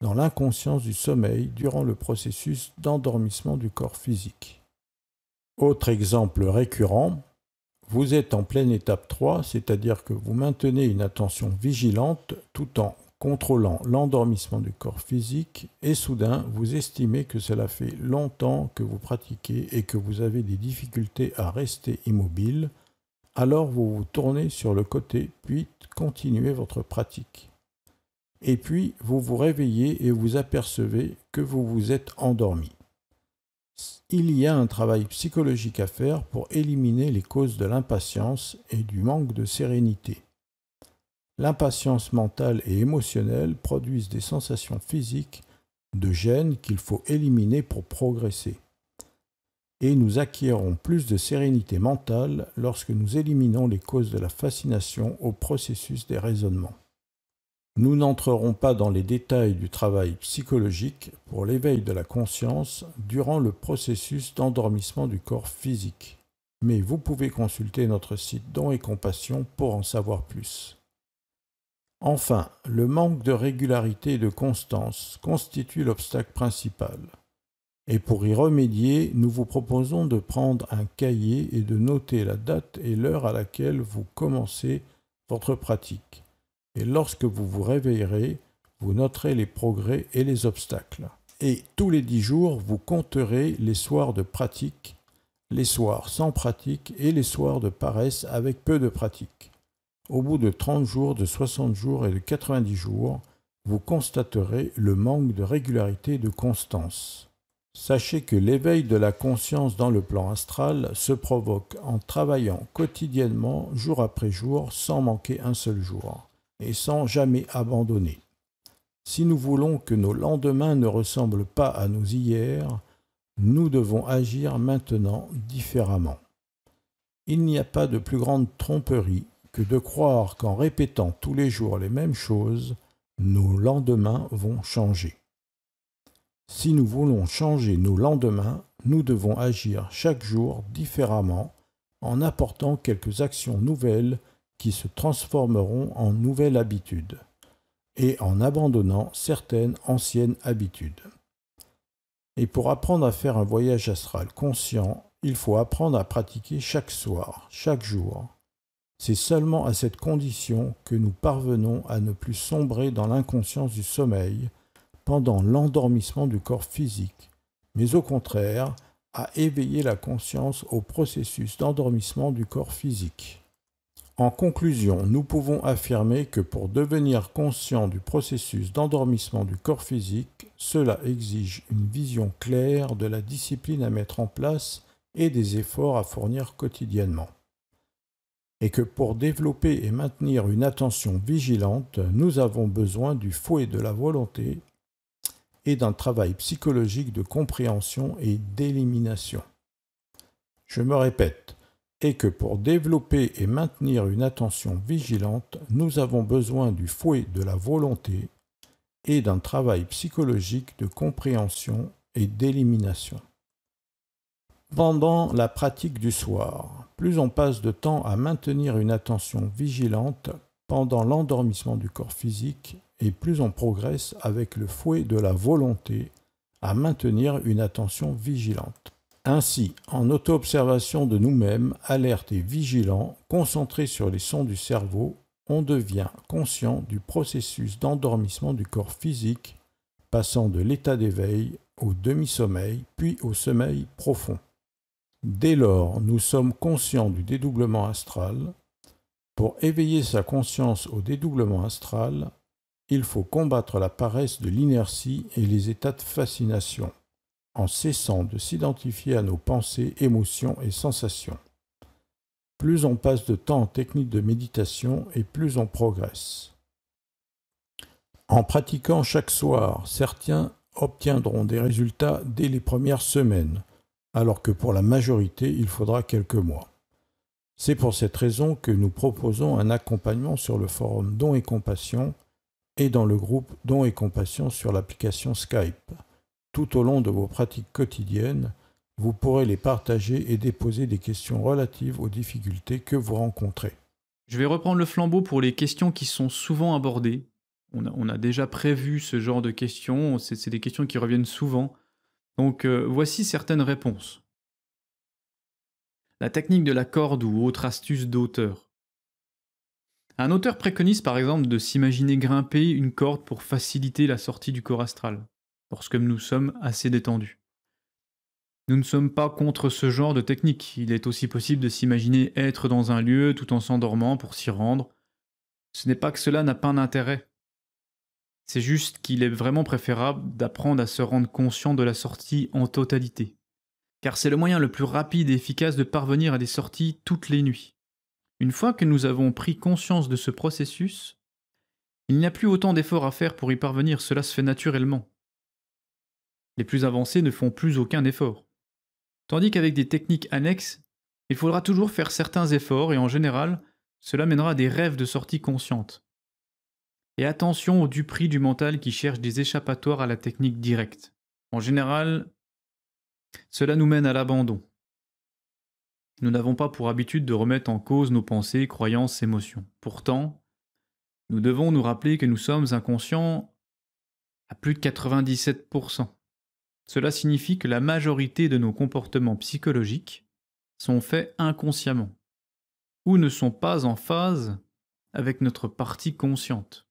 dans l'inconscience du sommeil durant le processus d'endormissement du corps physique. Autre exemple récurrent, vous êtes en pleine étape 3, c'est-à-dire que vous maintenez une attention vigilante tout en contrôlant l'endormissement du corps physique et soudain vous estimez que cela fait longtemps que vous pratiquez et que vous avez des difficultés à rester immobile, alors vous vous tournez sur le côté puis continuez votre pratique. Et puis vous vous réveillez et vous apercevez que vous vous êtes endormi. Il y a un travail psychologique à faire pour éliminer les causes de l'impatience et du manque de sérénité. L'impatience mentale et émotionnelle produisent des sensations physiques de gêne qu'il faut éliminer pour progresser. Et nous acquérons plus de sérénité mentale lorsque nous éliminons les causes de la fascination au processus des raisonnements. Nous n'entrerons pas dans les détails du travail psychologique pour l'éveil de la conscience durant le processus d'endormissement du corps physique, mais vous pouvez consulter notre site Don et Compassion pour en savoir plus. Enfin, le manque de régularité et de constance constitue l'obstacle principal. Et pour y remédier, nous vous proposons de prendre un cahier et de noter la date et l'heure à laquelle vous commencez votre pratique. Et lorsque vous vous réveillerez, vous noterez les progrès et les obstacles. Et tous les dix jours, vous compterez les soirs de pratique, les soirs sans pratique et les soirs de paresse avec peu de pratique. Au bout de 30 jours, de 60 jours et de 90 jours, vous constaterez le manque de régularité et de constance. Sachez que l'éveil de la conscience dans le plan astral se provoque en travaillant quotidiennement, jour après jour, sans manquer un seul jour, et sans jamais abandonner. Si nous voulons que nos lendemains ne ressemblent pas à nos hier, nous devons agir maintenant différemment. Il n'y a pas de plus grande tromperie que de croire qu'en répétant tous les jours les mêmes choses, nos lendemains vont changer. Si nous voulons changer nos lendemains, nous devons agir chaque jour différemment en apportant quelques actions nouvelles qui se transformeront en nouvelles habitudes et en abandonnant certaines anciennes habitudes. Et pour apprendre à faire un voyage astral conscient, il faut apprendre à pratiquer chaque soir, chaque jour, c'est seulement à cette condition que nous parvenons à ne plus sombrer dans l'inconscience du sommeil pendant l'endormissement du corps physique, mais au contraire à éveiller la conscience au processus d'endormissement du corps physique. En conclusion, nous pouvons affirmer que pour devenir conscient du processus d'endormissement du corps physique, cela exige une vision claire de la discipline à mettre en place et des efforts à fournir quotidiennement et que pour développer et maintenir une attention vigilante, nous avons besoin du fouet de la volonté et d'un travail psychologique de compréhension et d'élimination. Je me répète, et que pour développer et maintenir une attention vigilante, nous avons besoin du fouet de la volonté et d'un travail psychologique de compréhension et d'élimination. Pendant la pratique du soir, plus on passe de temps à maintenir une attention vigilante pendant l'endormissement du corps physique, et plus on progresse avec le fouet de la volonté à maintenir une attention vigilante. Ainsi, en auto-observation de nous-mêmes, alerte et vigilant, concentré sur les sons du cerveau, on devient conscient du processus d'endormissement du corps physique, passant de l'état d'éveil au demi-sommeil, puis au sommeil profond. Dès lors, nous sommes conscients du dédoublement astral. Pour éveiller sa conscience au dédoublement astral, il faut combattre la paresse de l'inertie et les états de fascination, en cessant de s'identifier à nos pensées, émotions et sensations. plus on passe de temps en technique de méditation et plus on progresse. En pratiquant chaque soir, certains obtiendront des résultats dès les premières semaines, alors que pour la majorité, il faudra quelques mois. C'est pour cette raison que nous proposons un accompagnement sur le forum Don et Compassion et dans le groupe Don et Compassion sur l'application Skype. Tout au long de vos pratiques quotidiennes, vous pourrez les partager et déposer des questions relatives aux difficultés que vous rencontrez. Je vais reprendre le flambeau pour les questions qui sont souvent abordées. On a, déjà prévu ce genre de questions, c'est des questions qui reviennent souvent. Donc euh, voici certaines réponses. La technique de la corde ou autre astuce d'auteur. Un auteur préconise par exemple de s'imaginer grimper une corde pour faciliter la sortie du corps astral, lorsque nous sommes assez détendus. Nous ne sommes pas contre ce genre de technique. Il est aussi possible de s'imaginer être dans un lieu tout en s'endormant pour s'y rendre. Ce n'est pas que cela n'a pas d'intérêt. C'est juste qu'il est vraiment préférable d'apprendre à se rendre conscient de la sortie en totalité. Car c'est le moyen le plus rapide et efficace de parvenir à des sorties toutes les nuits. Une fois que nous avons pris conscience de ce processus, il n'y a plus autant d'efforts à faire pour y parvenir, cela se fait naturellement. Les plus avancés ne font plus aucun effort. Tandis qu'avec des techniques annexes, il faudra toujours faire certains efforts et en général, cela mènera à des rêves de sortie consciente. Et attention au prix du mental qui cherche des échappatoires à la technique directe. En général, cela nous mène à l'abandon. Nous n'avons pas pour habitude de remettre en cause nos pensées, croyances, émotions. Pourtant, nous devons nous rappeler que nous sommes inconscients à plus de 97%. Cela signifie que la majorité de nos comportements psychologiques sont faits inconsciemment ou ne sont pas en phase avec notre partie consciente.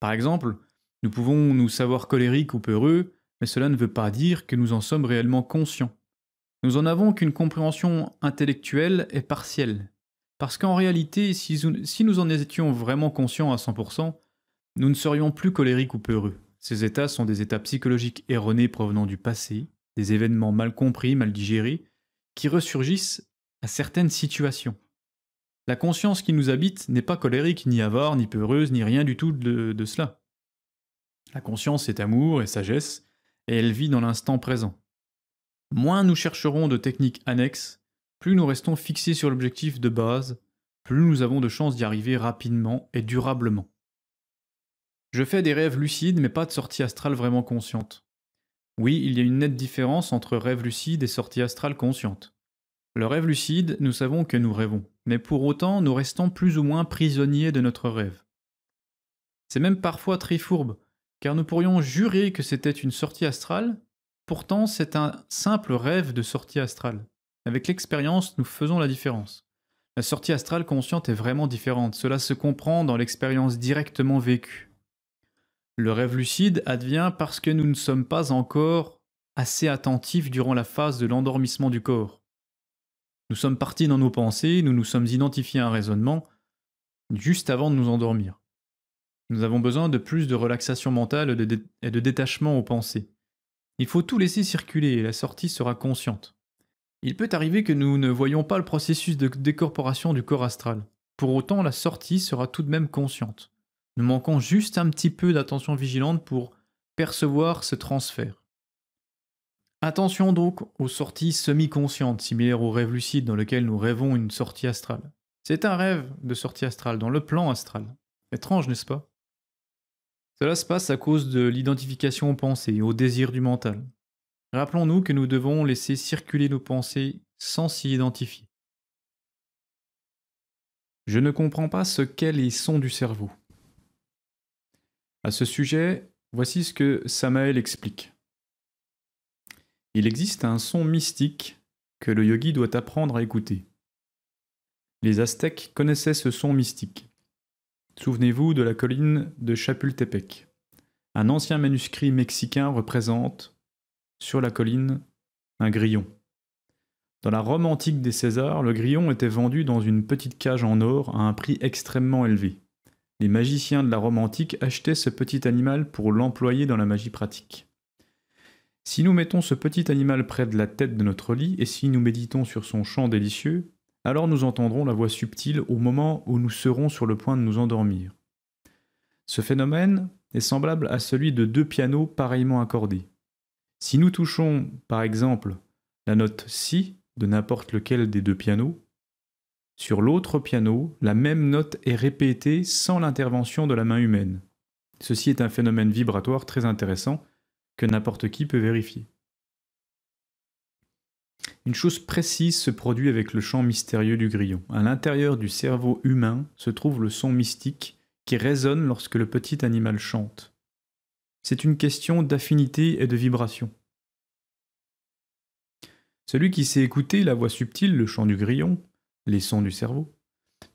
Par exemple, nous pouvons nous savoir colériques ou peureux, mais cela ne veut pas dire que nous en sommes réellement conscients. Nous en avons qu'une compréhension intellectuelle et partielle. Parce qu'en réalité, si nous en étions vraiment conscients à 100%, nous ne serions plus colériques ou peureux. Ces états sont des états psychologiques erronés provenant du passé, des événements mal compris, mal digérés, qui ressurgissent à certaines situations. La conscience qui nous habite n'est pas colérique, ni avare, ni peureuse, ni rien du tout de, cela. La conscience est amour et sagesse, et elle vit dans l'instant présent. Moins nous chercherons de techniques annexes, plus nous restons fixés sur l'objectif de base, plus nous avons de chances d'y arriver rapidement et durablement. Je fais des rêves lucides, mais pas de sortie astrale vraiment consciente. Oui, il y a une nette différence entre rêve lucide et sortie astrale consciente. Le rêve lucide, nous savons que nous rêvons, mais pour autant, nous restons plus ou moins prisonniers de notre rêve. C'est même parfois très fourbe, car nous pourrions jurer que c'était une sortie astrale, pourtant c'est un simple rêve de sortie astrale. Avec l'expérience, nous faisons la différence. La sortie astrale consciente est vraiment différente, cela se comprend dans l'expérience directement vécue. Le rêve lucide advient parce que nous ne sommes pas encore assez attentifs durant la phase de l'endormissement du corps. Nous sommes partis dans nos pensées, nous nous sommes identifiés à un raisonnement juste avant de nous endormir. Nous avons besoin de plus de relaxation mentale et de détachement aux pensées. Il faut tout laisser circuler et la sortie sera consciente. Il peut arriver que nous ne voyons pas le processus de décorporation du corps astral. Pour autant, la sortie sera tout de même consciente. Nous manquons juste un petit peu d'attention vigilante pour percevoir ce transfert. Attention donc aux sorties semi-conscientes, similaires au rêve lucide dans lequel nous rêvons une sortie astrale. C'est un rêve de sortie astrale dans le plan astral. Étrange, n'est-ce pas? Cela se passe à cause de l'identification aux pensées et au désir du mental. Rappelons-nous que nous devons laisser circuler nos pensées sans s'y identifier. Je ne comprends pas ce qu'est les sons du cerveau. À ce sujet, voici ce que Samael explique. Il existe un son mystique que le yogi doit apprendre à écouter. Les Aztèques connaissaient ce son mystique. Souvenez-vous de la colline de Chapultepec. Un ancien manuscrit mexicain représente, sur la colline, un grillon. Dans la Rome antique des Césars, le grillon était vendu dans une petite cage en or à un prix extrêmement élevé les magiciens de la Rome antique achetaient ce petit animal pour l'employer dans la magie pratique. Si nous mettons ce petit animal près de la tête de notre lit et si nous méditons sur son chant délicieux, alors nous entendrons la voix subtile au moment où nous serons sur le point de nous endormir. Ce phénomène est semblable à celui de deux pianos pareillement accordés. Si nous touchons, par exemple, la note Si de n'importe lequel des deux pianos, sur l'autre piano, la même note est répétée sans l'intervention de la main humaine. Ceci est un phénomène vibratoire très intéressant que n'importe qui peut vérifier. Une chose précise se produit avec le chant mystérieux du grillon. À l'intérieur du cerveau humain se trouve le son mystique qui résonne lorsque le petit animal chante. C'est une question d'affinité et de vibration. Celui qui sait écouter la voix subtile, le chant du grillon, les sons du cerveau,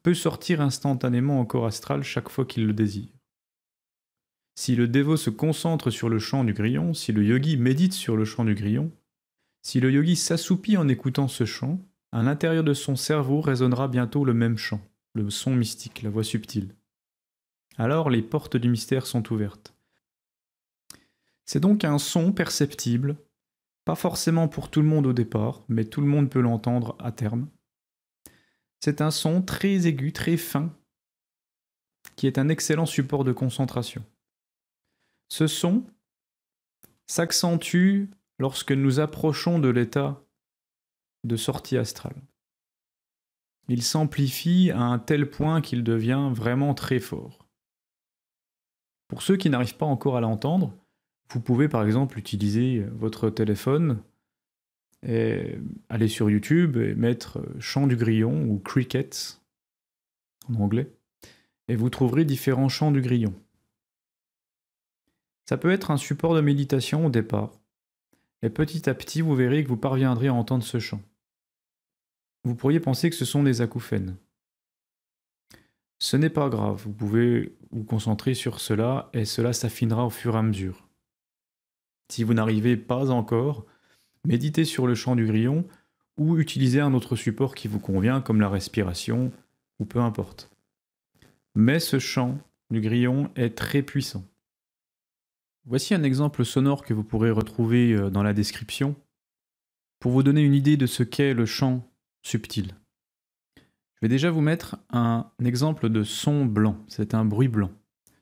peut sortir instantanément en corps astral chaque fois qu'il le désire. Si le dévot se concentre sur le chant du grillon, si le yogi médite sur le chant du grillon, si le yogi s'assoupit en écoutant ce chant, à l'intérieur de son cerveau résonnera bientôt le même chant, le son mystique, la voix subtile. Alors les portes du mystère sont ouvertes. C'est donc un son perceptible, pas forcément pour tout le monde au départ, mais tout le monde peut l'entendre à terme. C'est un son très aigu, très fin, qui est un excellent support de concentration. Ce son s'accentue lorsque nous approchons de l'état de sortie astrale. Il s'amplifie à un tel point qu'il devient vraiment très fort. Pour ceux qui n'arrivent pas encore à l'entendre, vous pouvez par exemple utiliser votre téléphone et aller sur YouTube et mettre chant du grillon ou crickets en anglais, et vous trouverez différents chants du grillon. Ça peut être un support de méditation au départ, et petit à petit vous verrez que vous parviendrez à entendre ce chant. Vous pourriez penser que ce sont des acouphènes. Ce n'est pas grave, vous pouvez vous concentrer sur cela et cela s'affinera au fur et à mesure. Si vous n'arrivez pas encore, méditez sur le chant du grillon ou utilisez un autre support qui vous convient comme la respiration ou peu importe. Mais ce chant du grillon est très puissant. Voici un exemple sonore que vous pourrez retrouver euh, dans la description pour vous donner une idée de ce qu'est le chant subtil. Je vais déjà vous mettre un exemple de son blanc, c'est un bruit blanc.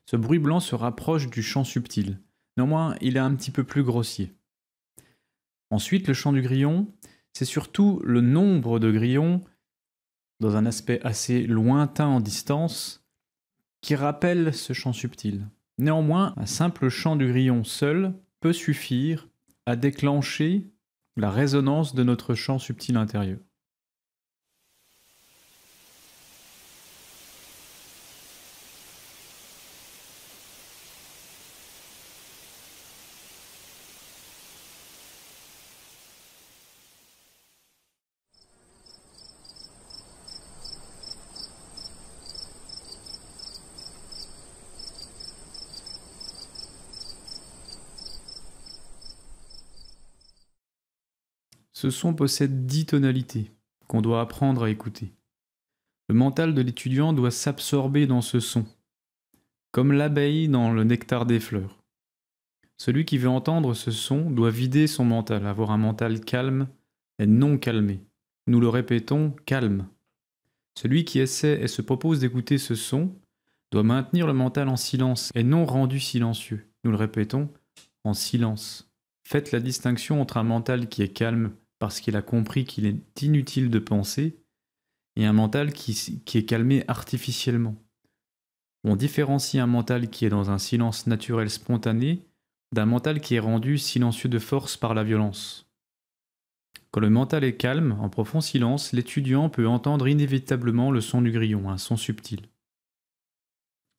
Ce bruit blanc se rapproche du chant subtil, néanmoins il est un petit peu plus grossier. Ensuite, le chant du grillon, c'est surtout le nombre de grillons dans un aspect assez lointain en distance qui rappelle ce chant subtil. Néanmoins, un simple chant du grillon seul peut suffire à déclencher la résonance de notre chant subtil intérieur. Son possède dix tonalités qu'on doit apprendre à écouter. Le mental de l'étudiant doit s'absorber dans ce son, comme l'abeille dans le nectar des fleurs. Celui qui veut entendre ce son doit vider son mental, avoir un mental calme et non calmé. Nous le répétons, calme. Celui qui essaie et se propose d'écouter ce son doit maintenir le mental en silence et non rendu silencieux. Nous le répétons, en silence. Faites la distinction entre un mental qui est calme parce qu'il a compris qu'il est inutile de penser, et un mental qui, qui est calmé artificiellement. On différencie un mental qui est dans un silence naturel spontané d'un mental qui est rendu silencieux de force par la violence. Quand le mental est calme, en profond silence, l'étudiant peut entendre inévitablement le son du grillon, un son subtil.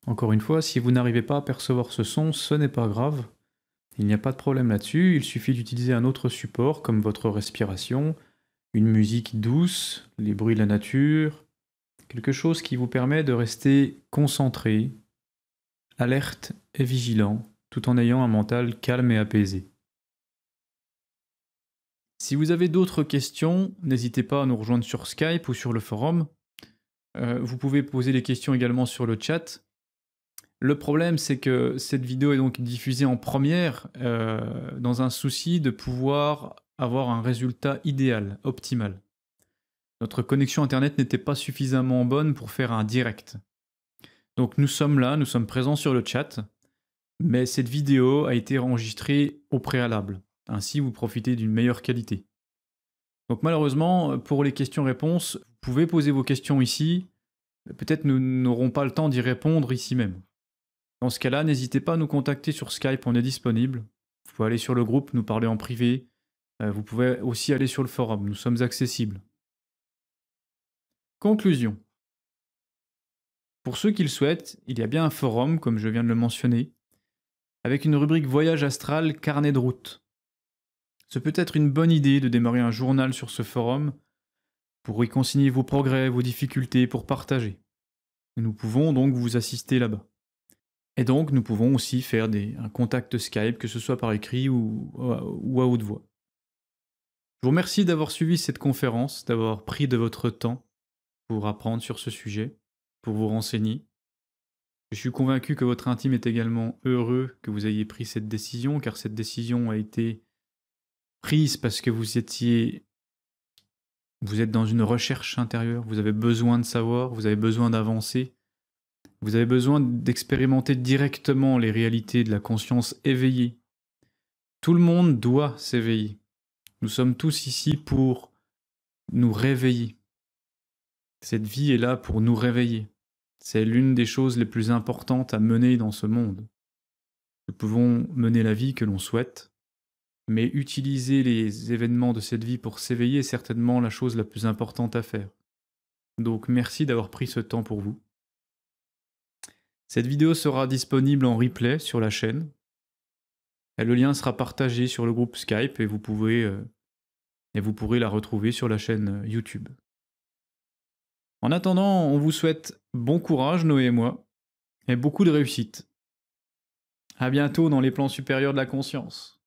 Encore une fois, si vous n'arrivez pas à percevoir ce son, ce n'est pas grave, il n'y a pas de problème là-dessus, il suffit d'utiliser un autre support comme votre respiration, une musique douce, les bruits de la nature, quelque chose qui vous permet de rester concentré, alerte et vigilant, tout en ayant un mental calme et apaisé. Si vous avez d'autres questions, n'hésitez pas à nous rejoindre sur Skype ou sur le forum. Euh, vous pouvez poser des questions également sur le chat. Le problème, c'est que cette vidéo est donc diffusée en première euh, dans un souci de pouvoir avoir un résultat idéal, optimal. Notre connexion Internet n'était pas suffisamment bonne pour faire un direct. Donc nous sommes là, nous sommes présents sur le chat, mais cette vidéo a été enregistrée au préalable. Ainsi, vous profitez d'une meilleure qualité. Donc malheureusement, pour les questions-réponses, vous pouvez poser vos questions ici. Peut-être nous n'aurons pas le temps d'y répondre ici même. Dans ce cas-là, n'hésitez pas à nous contacter sur Skype, on est disponible. Vous pouvez aller sur le groupe, nous parler en privé. Euh, vous pouvez aussi aller sur le forum, nous sommes accessibles. Conclusion. Pour ceux qui le souhaitent, il y a bien un forum, comme je viens de le mentionner, avec une rubrique Voyage astral, carnet de route. Ce peut être une bonne idée de démarrer un journal sur ce forum pour y consigner vos progrès, vos difficultés, pour partager. Nous pouvons donc vous assister là-bas. Et donc, nous pouvons aussi faire des, un contact Skype, que ce soit par écrit ou, ou à haute voix. Je vous remercie d'avoir suivi cette conférence, d'avoir pris de votre temps pour apprendre sur ce sujet, pour vous renseigner. Je suis convaincu que votre intime est également heureux que vous ayez pris cette décision, car cette décision a été prise parce que vous étiez vous êtes dans une recherche intérieure, vous avez besoin de savoir, vous avez besoin d'avancer, vous avez besoin d'expérimenter directement les réalités de la conscience éveillée. Tout le monde doit s'éveiller. Nous sommes tous ici pour nous réveiller. Cette vie est là pour nous réveiller. C'est l'une des choses les plus importantes à mener dans ce monde. Nous pouvons mener la vie que l'on souhaite, mais utiliser les événements de cette vie pour s'éveiller est certainement la chose la plus importante à faire. Donc merci d'avoir pris ce temps pour vous. Cette vidéo sera disponible en replay sur la chaîne. Le lien sera partagé sur le groupe Skype et vous, pouvez, euh, et vous pourrez la retrouver sur la chaîne euh, YouTube. En attendant, on vous souhaite bon courage, Noé et moi, et beaucoup de réussite. À bientôt dans les plans supérieurs de la conscience.